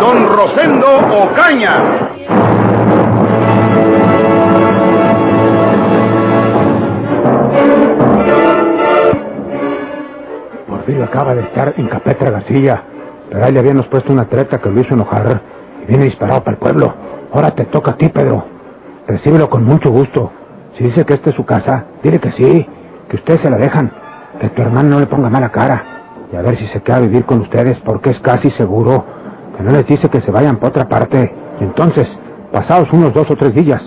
Don Rosendo Ocaña. Porfirio acaba de estar en Capetra García, pero ahí le habíamos puesto una treta que lo hizo enojar y viene disparado para el pueblo. Ahora te toca a ti, Pedro. Recíbelo con mucho gusto. Si dice que esta es su casa, dile que sí, que ustedes se la dejan, que tu hermano no le ponga mala cara. Y a ver si se queda a vivir con ustedes, porque es casi seguro que no les dice que se vayan para otra parte. Y entonces, pasados unos dos o tres días,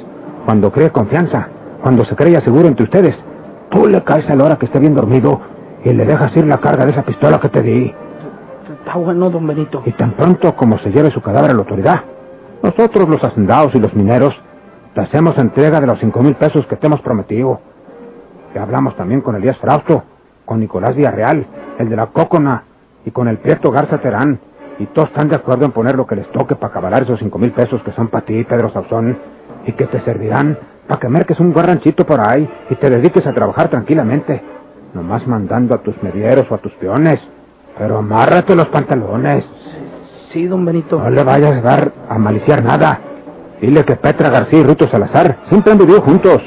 cuando cree confianza, cuando se creya seguro entre ustedes, tú le caes a la hora que esté bien dormido y le dejas ir la carga de esa pistola que te di. Está bueno, don Benito. Y tan pronto como se lleve su cadáver a la autoridad, nosotros los hacendados y los mineros te hacemos entrega de los cinco mil pesos que te hemos prometido. Ya hablamos también con Elías Frausto, con Nicolás Villarreal, el de la Cócona, y con el Prieto Garza Terán. Y todos están de acuerdo en poner lo que les toque para acabar esos cinco mil pesos que son para ti, Pedro Sauzón, y que te servirán para que merques un buen ranchito por ahí y te dediques a trabajar tranquilamente, nomás mandando a tus medieros o a tus peones. Pero amárrate los pantalones. Sí, don Benito. No le vayas a dar a maliciar nada. Dile que Petra García y Ruto Salazar siempre han vivido juntos.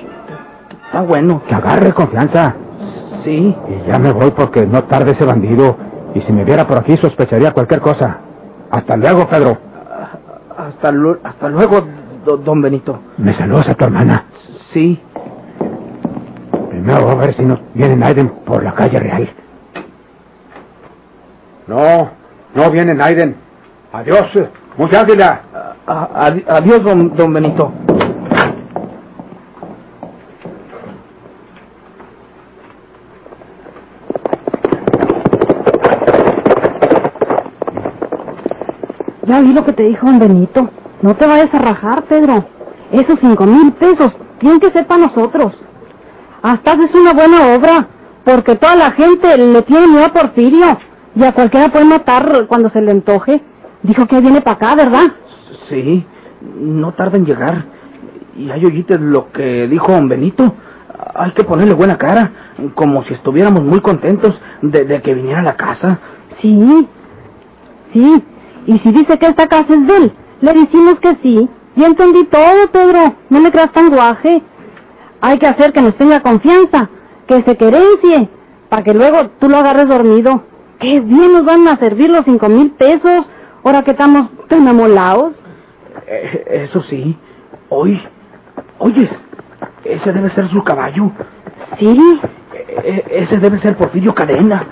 Está bueno. Que agarre confianza. Sí. Y ya me voy porque no tarde ese bandido. Y si me viera por aquí sospecharía cualquier cosa. Hasta luego, Pedro. Hasta, hasta luego, do- don Benito. Me saludas a tu hermana. Sí. Primero voy a ver si nos viene Naiden por la calle real. No, no viene Naiden. Adiós, mucha águila. A- adiós, don, don Benito. Ya vi lo que te dijo don Benito. No te vayas a rajar, Pedro. Esos cinco mil pesos tienen que ser para nosotros. Hasta haces una buena obra, porque toda la gente le tiene miedo a Porfirio. Y a cualquiera puede matar cuando se le antoje. Dijo que viene para acá, ¿verdad? Sí. No tarda en llegar. Y hay oíste lo que dijo don Benito. Hay que ponerle buena cara, como si estuviéramos muy contentos de, de que viniera a la casa. Sí. Sí. Y si dice que esta casa es de él, le decimos que sí. Ya entendí todo, Pedro. No le creas tan guaje. Hay que hacer que nos tenga confianza, que se querencie, para que luego tú lo agarres dormido. Qué bien nos van a servir los cinco mil pesos, ahora que estamos tan amolados. Eh, eso sí. Hoy. Oyes. Ese debe ser su caballo. Sí, E- e- ese debe ser Porfirio Cadena.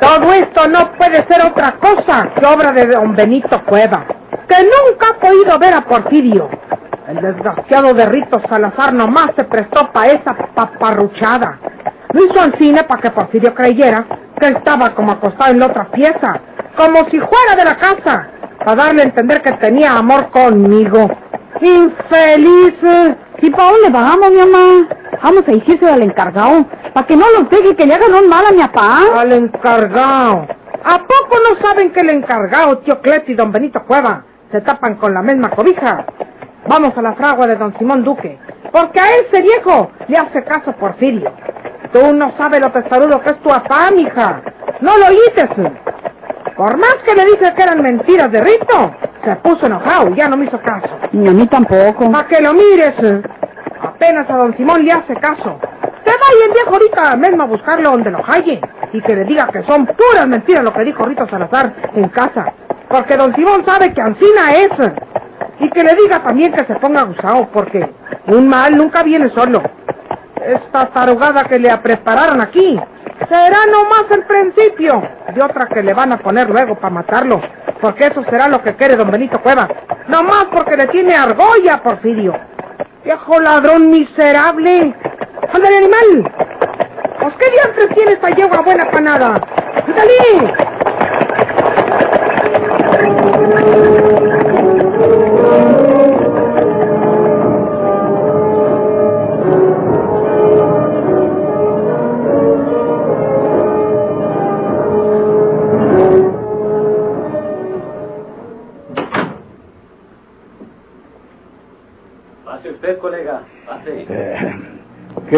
Todo esto no puede ser otra cosa que obra de don Benito Cueva, que nunca ha podido ver a Porfirio. El desgraciado de Rito Salazar nomás se prestó para esa paparruchada. Lo hizo al cine para que Porfirio creyera que estaba como acostado en la otra pieza, como si fuera de la casa, para darle a entender que tenía amor conmigo. Infeliz. ¿Y para dónde vamos, mi mamá? Vamos a decirse al encargado, para que no los deje que le hagan un mal a mi papá. Al encargado. ¿A poco no saben que el encargado, tío Cleto y don Benito Cueva, se tapan con la misma cobija? Vamos a la fragua de don Simón Duque, porque a ese viejo le hace caso Porfirio. Tú no sabes lo testarudo que es tu papá, mija. No lo oíste. Por más que le dije que eran mentiras de Rito, se puso enojado y ya no me hizo caso. Ni a mí tampoco. Para que lo mires. Apenas a don Simón le hace caso. Te vaya el viejo ahorita mismo a buscarlo donde lo halle y que le diga que son puras mentiras lo que dijo Rito Salazar en casa. Porque don Simón sabe que Ancina es. Y que le diga también que se ponga gusado porque un mal nunca viene solo. Esta tarugada que le prepararon aquí será nomás el principio de otra que le van a poner luego para matarlo. Porque eso será lo que quiere don Benito Cueva. Nomás porque le tiene argolla, Porfirio. Viejo ladrón miserable. ¡Ándale, animal! ¿Pues qué diantres tiene esta yegua buena panada? ¡Dale!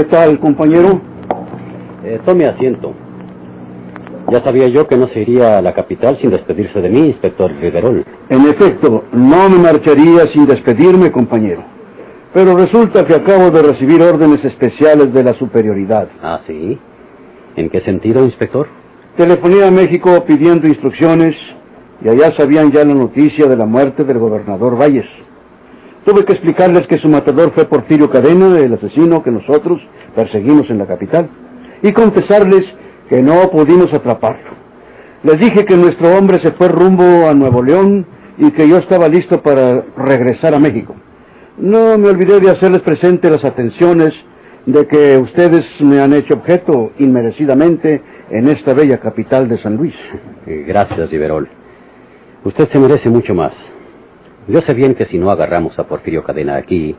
¿Qué tal, compañero? Eh, tome asiento. Ya sabía yo que no se iría a la capital sin despedirse de mí, inspector Riverol. En efecto, no me marcharía sin despedirme, compañero. Pero resulta que acabo de recibir órdenes especiales de la superioridad. Ah, sí. ¿En qué sentido, inspector? Telefoné a México pidiendo instrucciones y allá sabían ya la noticia de la muerte del gobernador Valles. Tuve que explicarles que su matador fue Porfirio Cadena, el asesino que nosotros perseguimos en la capital, y confesarles que no pudimos atraparlo. Les dije que nuestro hombre se fue rumbo a Nuevo León y que yo estaba listo para regresar a México. No me olvidé de hacerles presente las atenciones de que ustedes me han hecho objeto inmerecidamente en esta bella capital de San Luis. Eh, Gracias, Riverol. Usted se merece mucho más. Yo sé bien que si no agarramos a Porfirio Cadena aquí,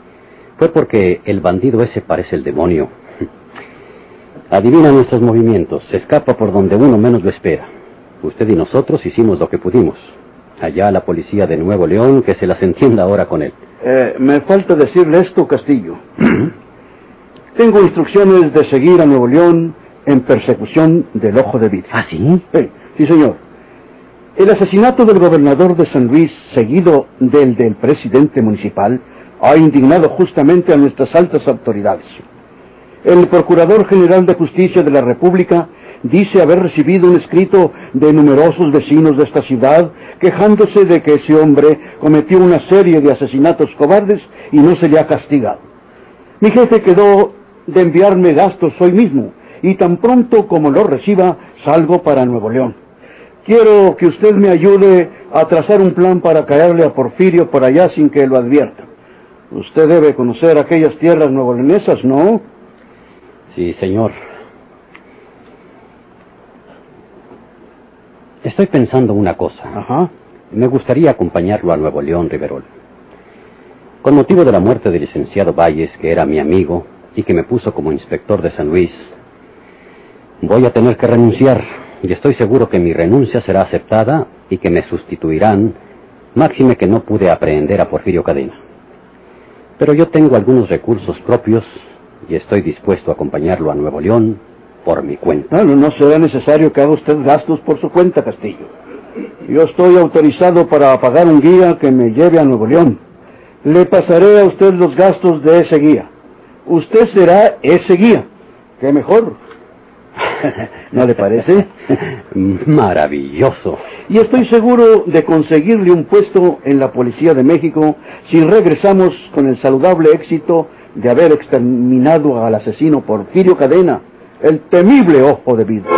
fue porque el bandido ese parece el demonio. Adivina nuestros movimientos, se escapa por donde uno menos lo espera. Usted y nosotros hicimos lo que pudimos. Allá la policía de Nuevo León, que se las entienda ahora con él. Eh, me falta decirle esto, Castillo. Tengo instrucciones de seguir a Nuevo León en persecución del ojo de vidrio. ¿Ah, sí? Sí, sí, señor. El asesinato del gobernador de San Luis, seguido del del presidente municipal, ha indignado justamente a nuestras altas autoridades. El Procurador General de Justicia de la República dice haber recibido un escrito de numerosos vecinos de esta ciudad quejándose de que ese hombre cometió una serie de asesinatos cobardes y no se le ha castigado. Mi jefe quedó de enviarme gastos hoy mismo y tan pronto como lo reciba salgo para Nuevo León. Quiero que usted me ayude a trazar un plan para caerle a Porfirio por allá sin que lo advierta. Usted debe conocer aquellas tierras nuevoleonesas, ¿no? Sí, señor. Estoy pensando una cosa. Ajá. Me gustaría acompañarlo a Nuevo León, Riverol. Con motivo de la muerte del licenciado Valles, que era mi amigo y que me puso como inspector de San Luis, voy a tener que renunciar y estoy seguro que mi renuncia será aceptada y que me sustituirán, máxime que no pude aprehender a Porfirio Cadena. Pero yo tengo algunos recursos propios y estoy dispuesto a acompañarlo a Nuevo León por mi cuenta. Bueno, no será necesario que haga usted gastos por su cuenta, Castillo. Yo estoy autorizado para pagar un guía que me lleve a Nuevo León. Le pasaré a usted los gastos de ese guía. Usted será ese guía. ¿Qué mejor? ¿No le parece? Maravilloso. Y estoy seguro de conseguirle un puesto en la Policía de México si regresamos con el saludable éxito de haber exterminado al asesino Porfirio Cadena, el temible ojo de vidrio.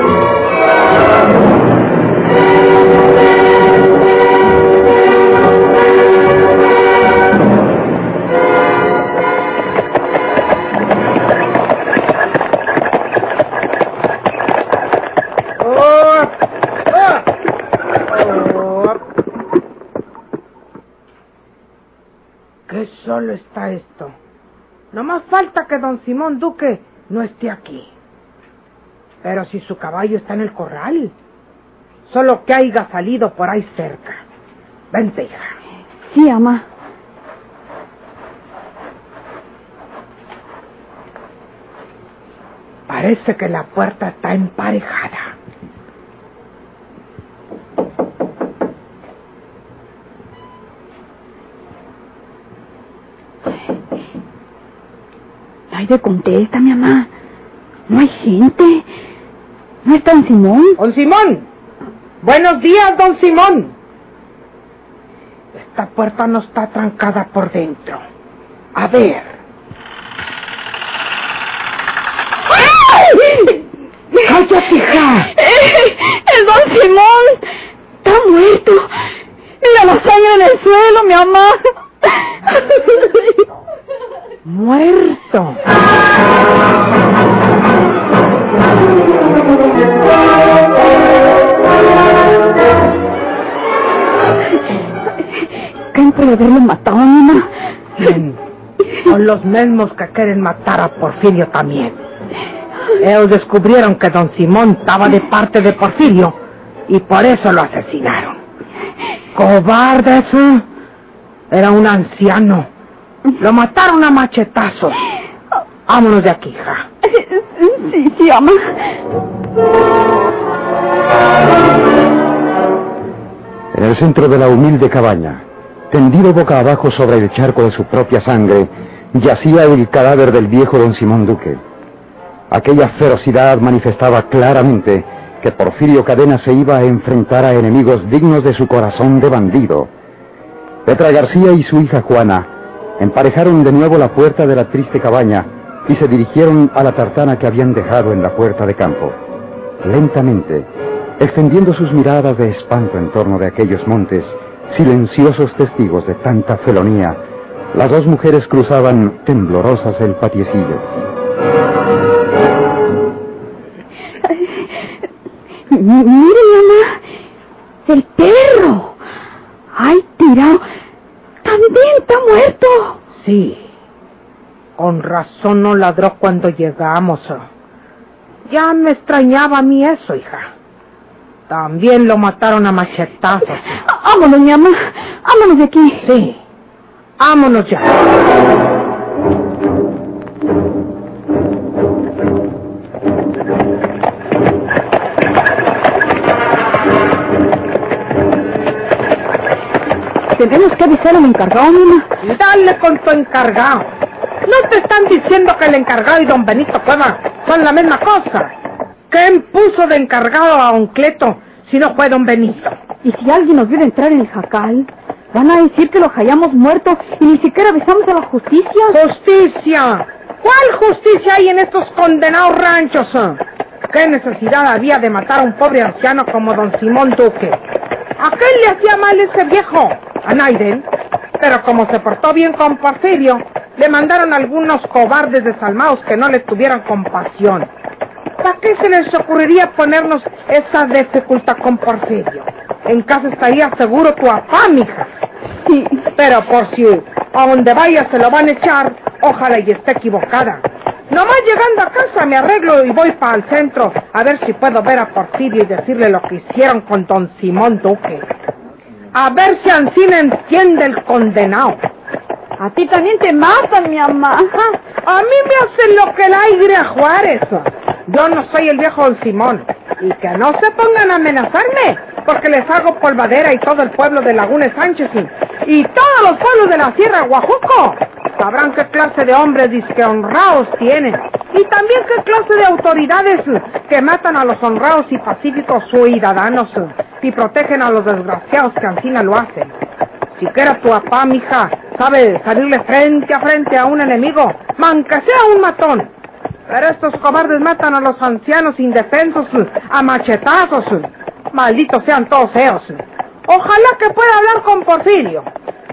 Falta que don Simón Duque no esté aquí. Pero si su caballo está en el corral, solo que haya salido por ahí cerca. Vente, hija. Sí, ama. Parece que la puerta está emparejada. Ay, de contesta, mi mamá. No hay gente. ¿No está don Simón? Don Simón. Buenos días, don Simón. Esta puerta no está trancada por dentro. A ver. ella, hija? El don Simón está muerto. Mira la sangre en el suelo, mi mamá. Muerto. ¿Quién puede haberlo matado, mamá? Son los mismos que quieren matar a Porfirio también. Ellos descubrieron que don Simón estaba de parte de Porfirio y por eso lo asesinaron. Cobarde eso. Era un anciano. Lo mataron a machetazos. Vámonos de aquí, hija. Sí, sí, mamá. En el centro de la humilde cabaña, tendido boca abajo sobre el charco de su propia sangre, yacía el cadáver del viejo don Simón Duque. Aquella ferocidad manifestaba claramente que Porfirio Cadena se iba a enfrentar a enemigos dignos de su corazón de bandido. Petra García y su hija Juana emparejaron de nuevo la puerta de la triste cabaña y se dirigieron a la tartana que habían dejado en la puerta de campo. Lentamente, extendiendo sus miradas de espanto en torno de aquellos montes, silenciosos testigos de tanta felonía, las dos mujeres cruzaban temblorosas el patiecillo. M- Mire, mamá. El perro. Ay, tirado. También está muerto. Sí. Con razón no ladró cuando llegamos. Ya me extrañaba a mí eso, hija. También lo mataron a machetazos. Vámonos, mi mamá. Vámonos de aquí. Sí. Vámonos ya. Tenemos que avisar al encargado, mamá. Dale con tu encargado. No te están diciendo que el encargado y don Benito Cueva son la misma cosa. ¿Quién puso de encargado a don Cleto si no fue don Benito? Y si alguien nos viera entrar en el jacal, van a decir que lo hallamos muerto y ni siquiera avisamos a la justicia. ¡Justicia! ¿Cuál justicia hay en estos condenados ranchos? ¿Qué necesidad había de matar a un pobre anciano como don Simón Duque? ¿A qué le hacía mal ese viejo? A Naiden. Pero como se portó bien con Porfirio, le mandaron algunos cobardes desalmados que no le tuvieran compasión. ¿Para qué se les ocurriría ponernos esa dificultad con Porfirio? En casa estaría seguro tu papá, mija. Sí. Pero por si a donde vaya se lo van a echar, ojalá y esté equivocada. Nomás llegando a casa me arreglo y voy para el centro a ver si puedo ver a Porfirio y decirle lo que hicieron con don Simón Duque. A ver si Ancina entiende el condenado. A ti también te matan, mi mamá. A mí me hacen lo que el aire a Juárez. Yo no soy el viejo don Simón. Y que no se pongan a amenazarme, porque les hago polvadera y todo el pueblo de Laguna Sánchez y, todos los pueblos de la Sierra Guajuco. Sabrán qué clase de hombres disque honrados tienen. Y también qué clase de autoridades que matan a los honrados y pacíficos ciudadanos y protegen a los desgraciados que Ancina lo hacen. Si quiera tu papá, mija, sabe salirle frente a frente a un enemigo, manca sea un matón. Pero estos cobardes matan a los ancianos indefensos a machetazos. Malditos sean todos ellos. Ojalá que pueda hablar con Porfirio.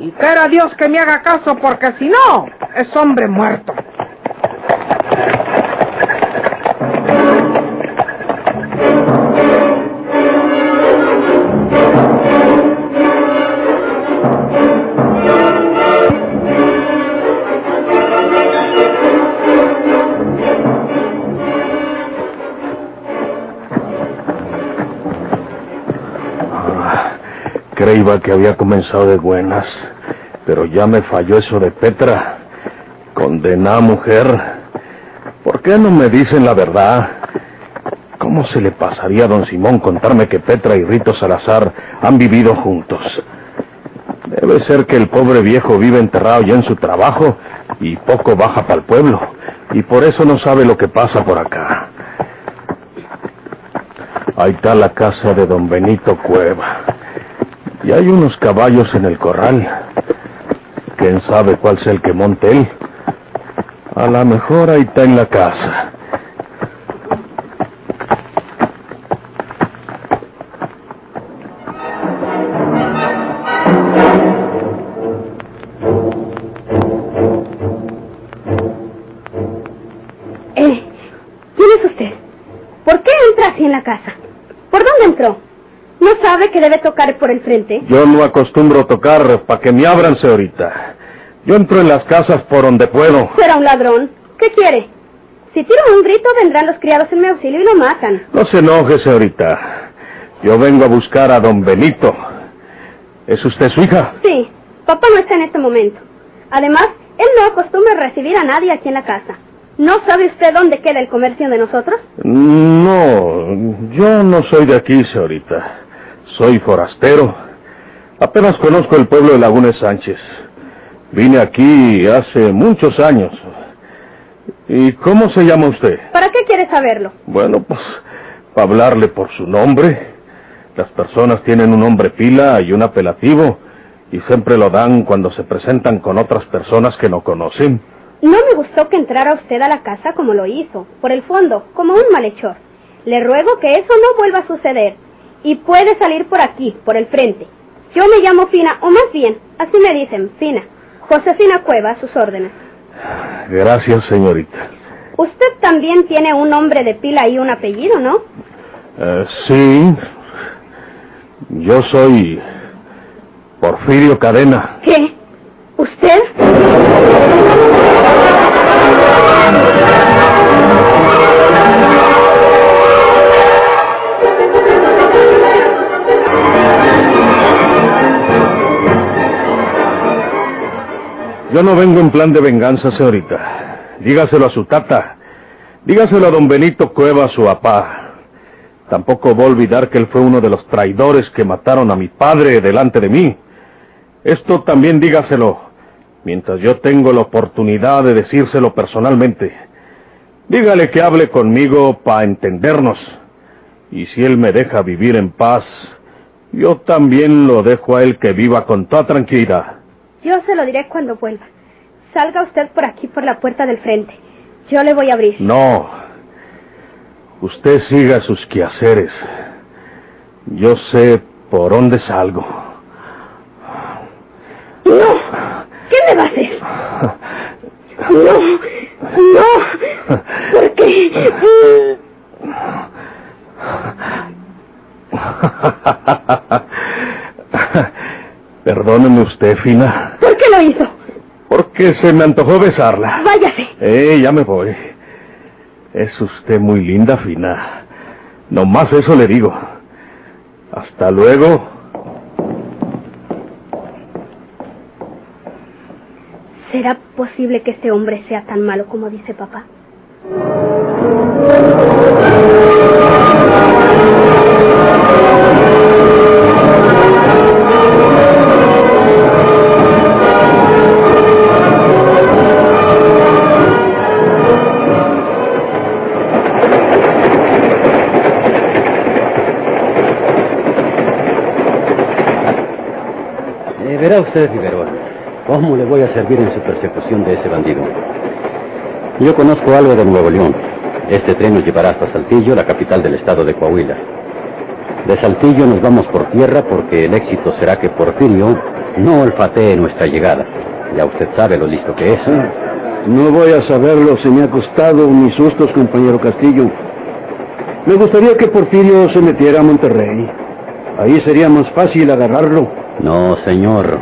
Y quiera Dios que me haga caso, porque si no, es hombre muerto. Creíba que había comenzado de buenas, pero ya me falló eso de Petra. Condená mujer. ¿Por qué no me dicen la verdad? ¿Cómo se le pasaría a don Simón contarme que Petra y Rito Salazar han vivido juntos? Debe ser que el pobre viejo vive enterrado ya en su trabajo y poco baja para el pueblo, y por eso no sabe lo que pasa por acá. Ahí está la casa de don Benito Cueva. Y hay unos caballos en el corral. ¿Quién sabe cuál es el que monte él? A lo mejor ahí está en la casa. Eh, ¿Quién es usted? ¿Por qué entra así en la casa? Debe tocar por el frente? Yo no acostumbro tocar para que me abran, señorita. Yo entro en las casas por donde puedo. Será un ladrón. ¿Qué quiere? Si tiro un grito, vendrán los criados en mi auxilio y lo matan. No se enoje, señorita. Yo vengo a buscar a don Benito. ¿Es usted su hija? Sí, papá no está en este momento. Además, él no acostumbra recibir a nadie aquí en la casa. ¿No sabe usted dónde queda el comercio de nosotros? No, yo no soy de aquí, señorita. Soy forastero. Apenas conozco el pueblo de Lagunes Sánchez. Vine aquí hace muchos años. ¿Y cómo se llama usted? ¿Para qué quiere saberlo? Bueno, pues, para hablarle por su nombre. Las personas tienen un nombre pila y un apelativo, y siempre lo dan cuando se presentan con otras personas que no conocen. No me gustó que entrara usted a la casa como lo hizo, por el fondo, como un malhechor. Le ruego que eso no vuelva a suceder, y puede salir por aquí, por el frente. Yo me llamo Fina, o más bien, así me dicen, Fina. Josefina Cueva, a sus órdenes. Gracias, señorita. Usted también tiene un nombre de pila y un apellido, ¿no? Eh, sí. Yo soy Porfirio Cadena. ¿Qué? ¿Usted? Yo no vengo en plan de venganza, señorita. Dígaselo a su tata. Dígaselo a don Benito Cueva, su papá. Tampoco voy a olvidar que él fue uno de los traidores que mataron a mi padre delante de mí. Esto también dígaselo, mientras yo tengo la oportunidad de decírselo personalmente. Dígale que hable conmigo para entendernos. Y si él me deja vivir en paz, yo también lo dejo a él que viva con toda tranquilidad. Yo se lo diré cuando vuelva. Salga usted por aquí, por la puerta del frente. Yo le voy a abrir. No. Usted siga sus quehaceres. Yo sé por dónde salgo. No. ¿Qué me va a hacer? No. No. ¿Por qué? Perdóneme usted, Fina. ¿Por qué lo hizo? Porque se me antojó besarla. Váyase. Eh, ya me voy. Es usted muy linda, Fina. Nomás eso le digo. Hasta luego. ¿Será posible que este hombre sea tan malo como dice papá? Verá usted, Figueroa, ¿cómo le voy a servir en su persecución de ese bandido? Yo conozco algo de Nuevo León. Este tren nos llevará hasta Saltillo, la capital del estado de Coahuila. De Saltillo nos vamos por tierra porque el éxito será que Porfirio no olfatee nuestra llegada. Ya usted sabe lo listo que es. No voy a saberlo si me ha costado mis sustos, compañero Castillo. Me gustaría que Porfirio se metiera a Monterrey. Ahí sería más fácil agarrarlo. No, señor.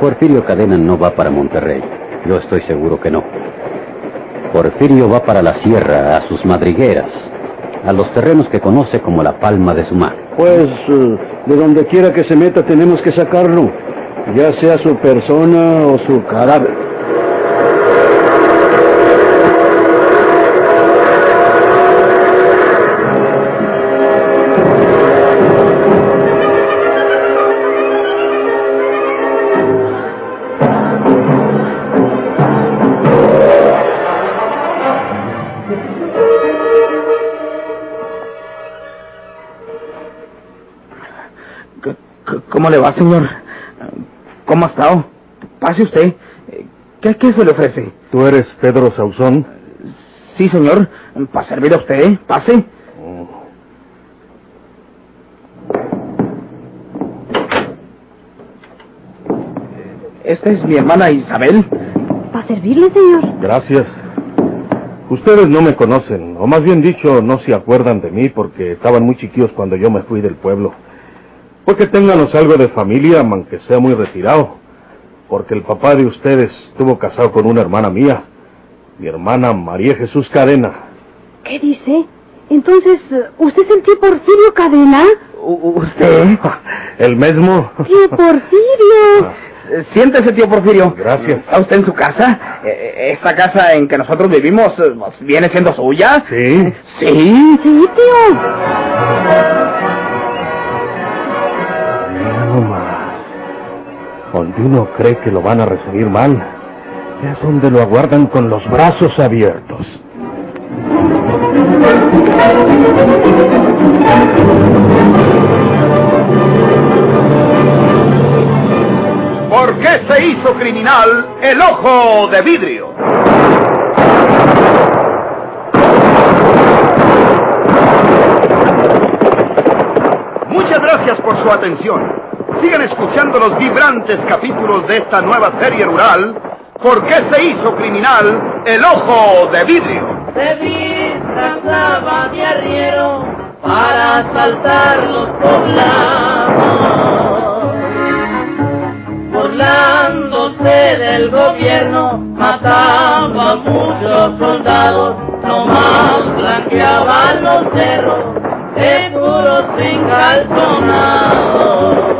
Porfirio Cadena no va para Monterrey. Yo estoy seguro que no. Porfirio va para la sierra, a sus madrigueras, a los terrenos que conoce como la palma de su mano. Pues eh, de donde quiera que se meta tenemos que sacarlo, ya sea su persona o su cadáver. ¿Cómo le va, señor? ¿Cómo ha estado? Pase usted. ¿Qué, qué se le ofrece? ¿Tú eres Pedro Sauzón? Sí, señor. Para servir a usted. Pase. Esta es mi hermana Isabel. ¿Para servirle, señor? Gracias. Ustedes no me conocen, o más bien dicho, no se acuerdan de mí porque estaban muy chiquillos cuando yo me fui del pueblo. Porque ténganos algo de familia, aunque sea muy retirado. Porque el papá de ustedes estuvo casado con una hermana mía, mi hermana María Jesús Cadena. ¿Qué dice? Entonces, ¿usted es el tío Porfirio Cadena? ¿Usted? El mismo. Tío Porfirio. Siéntese, tío Porfirio. Gracias. ¿Está usted en su casa? Eh, ¿Esta casa en que nosotros vivimos eh, pues, viene siendo suya? Sí. Sí. Sí, tío. Donde uno cree que lo van a recibir mal, es donde lo aguardan con los brazos abiertos. ¿Por qué se hizo criminal el ojo de vidrio? Muchas gracias por su atención. Sigan escuchando los vibrantes capítulos de esta nueva serie rural. ¿Por qué se hizo criminal el ojo de vidrio? se disfrazaba de arriero para asaltar los poblados. Burlándose del gobierno, mataba a muchos soldados, nomás blanqueaban los cerros de puros encalzonados.